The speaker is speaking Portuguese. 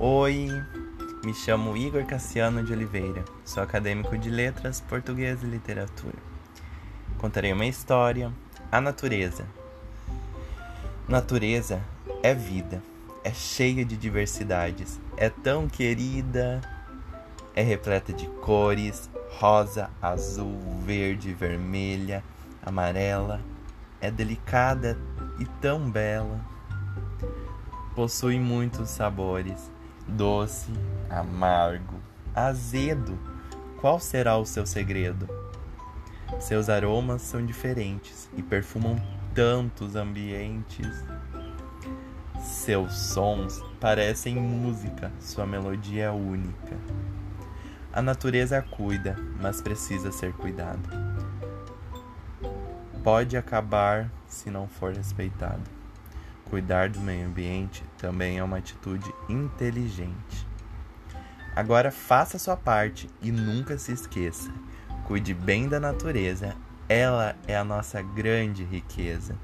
Oi, me chamo Igor Cassiano de Oliveira, sou acadêmico de Letras, Português e Literatura. Contarei uma história, a natureza. Natureza é vida, é cheia de diversidades, é tão querida, é repleta de cores, rosa, azul, verde, vermelha, amarela, é delicada e tão bela. Possui muitos sabores doce, amargo, azedo. Qual será o seu segredo? Seus aromas são diferentes e perfumam tantos ambientes. Seus sons parecem música, sua melodia é única. A natureza cuida, mas precisa ser cuidada. Pode acabar se não for respeitado. Cuidar do meio ambiente também é uma atitude inteligente. Agora faça sua parte e nunca se esqueça: cuide bem da natureza, ela é a nossa grande riqueza.